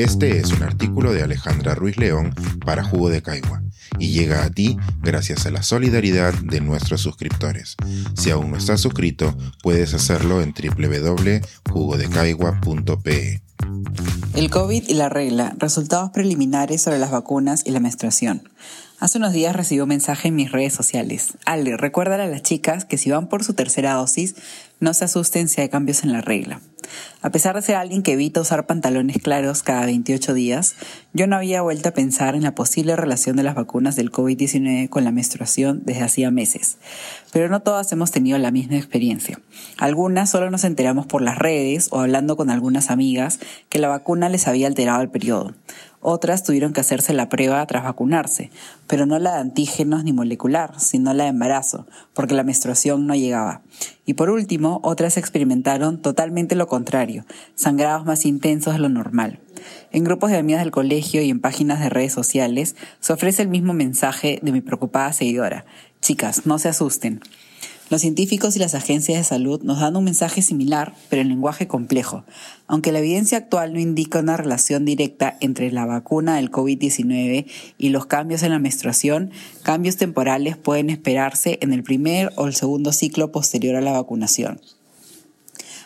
Este es un artículo de Alejandra Ruiz León para Jugo de Caigua y llega a ti gracias a la solidaridad de nuestros suscriptores. Si aún no estás suscrito, puedes hacerlo en www.jugodecaigua.pe. El COVID y la regla, resultados preliminares sobre las vacunas y la menstruación. Hace unos días recibí un mensaje en mis redes sociales. Ale, recuérdale a las chicas que si van por su tercera dosis, no se asusten si hay cambios en la regla. A pesar de ser alguien que evita usar pantalones claros cada 28 días, yo no había vuelto a pensar en la posible relación de las vacunas del COVID-19 con la menstruación desde hacía meses. Pero no todas hemos tenido la misma experiencia. Algunas solo nos enteramos por las redes o hablando con algunas amigas que la vacuna les había alterado el periodo. Otras tuvieron que hacerse la prueba tras vacunarse, pero no la de antígenos ni molecular, sino la de embarazo, porque la menstruación no llegaba. Y por último, otras experimentaron totalmente lo contrario, sangrados más intensos de lo normal. En grupos de amigas del colegio y en páginas de redes sociales se ofrece el mismo mensaje de mi preocupada seguidora. Chicas, no se asusten. Los científicos y las agencias de salud nos dan un mensaje similar, pero en lenguaje complejo. Aunque la evidencia actual no indica una relación directa entre la vacuna del COVID-19 y los cambios en la menstruación, cambios temporales pueden esperarse en el primer o el segundo ciclo posterior a la vacunación.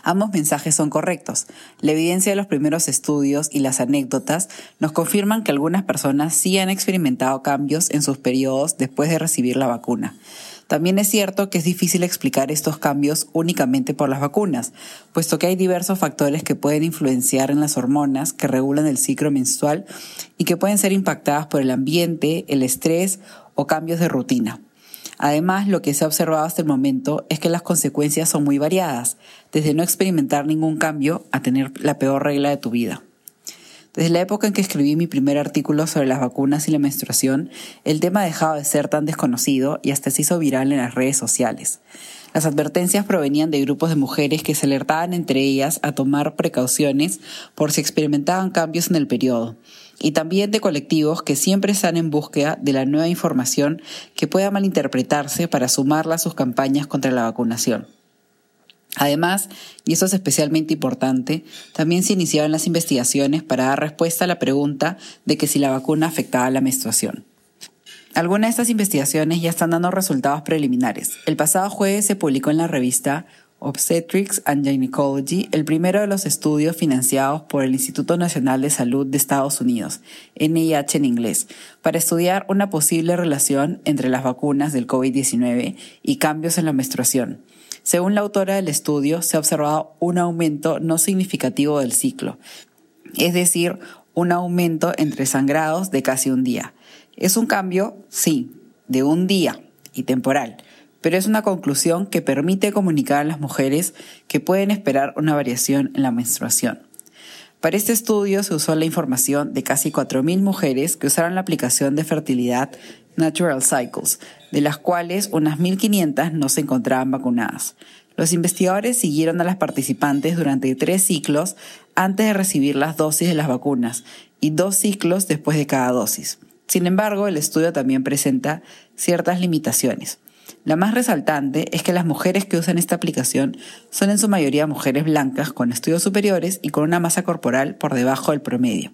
Ambos mensajes son correctos. La evidencia de los primeros estudios y las anécdotas nos confirman que algunas personas sí han experimentado cambios en sus periodos después de recibir la vacuna. También es cierto que es difícil explicar estos cambios únicamente por las vacunas, puesto que hay diversos factores que pueden influenciar en las hormonas que regulan el ciclo menstrual y que pueden ser impactadas por el ambiente, el estrés o cambios de rutina. Además, lo que se ha observado hasta el momento es que las consecuencias son muy variadas, desde no experimentar ningún cambio a tener la peor regla de tu vida. Desde la época en que escribí mi primer artículo sobre las vacunas y la menstruación, el tema ha dejado de ser tan desconocido y hasta se hizo viral en las redes sociales. Las advertencias provenían de grupos de mujeres que se alertaban entre ellas a tomar precauciones por si experimentaban cambios en el periodo, y también de colectivos que siempre están en búsqueda de la nueva información que pueda malinterpretarse para sumarla a sus campañas contra la vacunación. Además, y eso es especialmente importante, también se iniciaron las investigaciones para dar respuesta a la pregunta de que si la vacuna afectaba la menstruación. Algunas de estas investigaciones ya están dando resultados preliminares. El pasado jueves se publicó en la revista Obstetrics and Gynecology el primero de los estudios financiados por el Instituto Nacional de Salud de Estados Unidos, NIH en inglés, para estudiar una posible relación entre las vacunas del COVID-19 y cambios en la menstruación. Según la autora del estudio, se ha observado un aumento no significativo del ciclo, es decir, un aumento entre sangrados de casi un día. Es un cambio, sí, de un día y temporal, pero es una conclusión que permite comunicar a las mujeres que pueden esperar una variación en la menstruación. Para este estudio se usó la información de casi 4.000 mujeres que usaron la aplicación de fertilidad Natural Cycles, de las cuales unas 1.500 no se encontraban vacunadas. Los investigadores siguieron a las participantes durante tres ciclos antes de recibir las dosis de las vacunas y dos ciclos después de cada dosis. Sin embargo, el estudio también presenta ciertas limitaciones. La más resaltante es que las mujeres que usan esta aplicación son en su mayoría mujeres blancas con estudios superiores y con una masa corporal por debajo del promedio.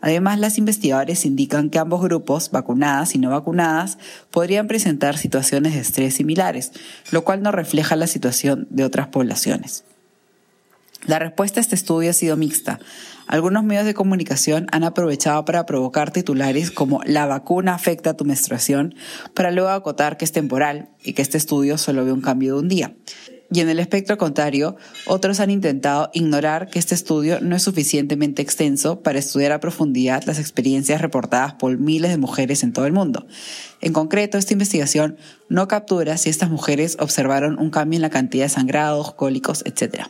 Además, las investigadores indican que ambos grupos, vacunadas y no vacunadas, podrían presentar situaciones de estrés similares, lo cual no refleja la situación de otras poblaciones. La respuesta a este estudio ha sido mixta. Algunos medios de comunicación han aprovechado para provocar titulares como la vacuna afecta tu menstruación, para luego acotar que es temporal y que este estudio solo ve un cambio de un día. Y en el espectro contrario, otros han intentado ignorar que este estudio no es suficientemente extenso para estudiar a profundidad las experiencias reportadas por miles de mujeres en todo el mundo. En concreto, esta investigación no captura si estas mujeres observaron un cambio en la cantidad de sangrados, cólicos, etc.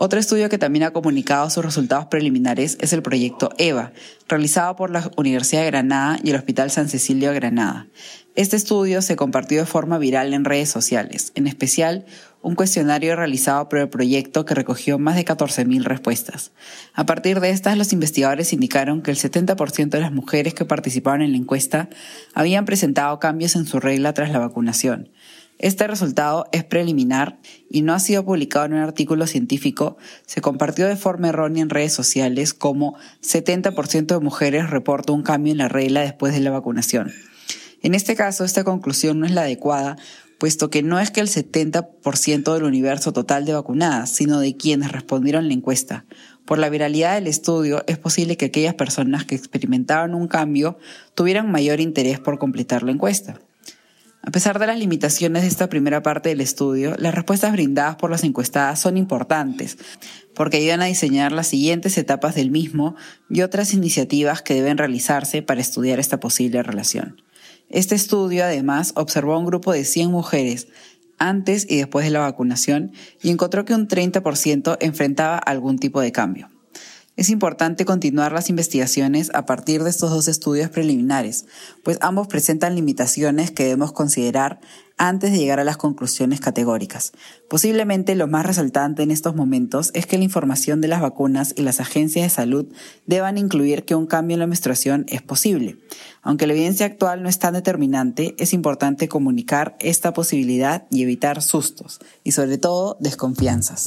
Otro estudio que también ha comunicado sus resultados preliminares es el proyecto EVA, realizado por la Universidad de Granada y el Hospital San Cecilio de Granada. Este estudio se compartió de forma viral en redes sociales, en especial un cuestionario realizado por el proyecto que recogió más de 14.000 respuestas. A partir de estas, los investigadores indicaron que el 70% de las mujeres que participaron en la encuesta habían presentado cambios en su regla tras la vacunación. Este resultado es preliminar y no ha sido publicado en un artículo científico. Se compartió de forma errónea en redes sociales como 70% de mujeres reporta un cambio en la regla después de la vacunación. En este caso, esta conclusión no es la adecuada, puesto que no es que el 70% del universo total de vacunadas, sino de quienes respondieron la encuesta. Por la viralidad del estudio, es posible que aquellas personas que experimentaban un cambio tuvieran mayor interés por completar la encuesta. A pesar de las limitaciones de esta primera parte del estudio, las respuestas brindadas por las encuestadas son importantes, porque ayudan a diseñar las siguientes etapas del mismo y otras iniciativas que deben realizarse para estudiar esta posible relación. Este estudio, además, observó a un grupo de 100 mujeres antes y después de la vacunación y encontró que un 30% enfrentaba algún tipo de cambio. Es importante continuar las investigaciones a partir de estos dos estudios preliminares, pues ambos presentan limitaciones que debemos considerar antes de llegar a las conclusiones categóricas. Posiblemente lo más resaltante en estos momentos es que la información de las vacunas y las agencias de salud deban incluir que un cambio en la menstruación es posible. Aunque la evidencia actual no es tan determinante, es importante comunicar esta posibilidad y evitar sustos y sobre todo desconfianzas.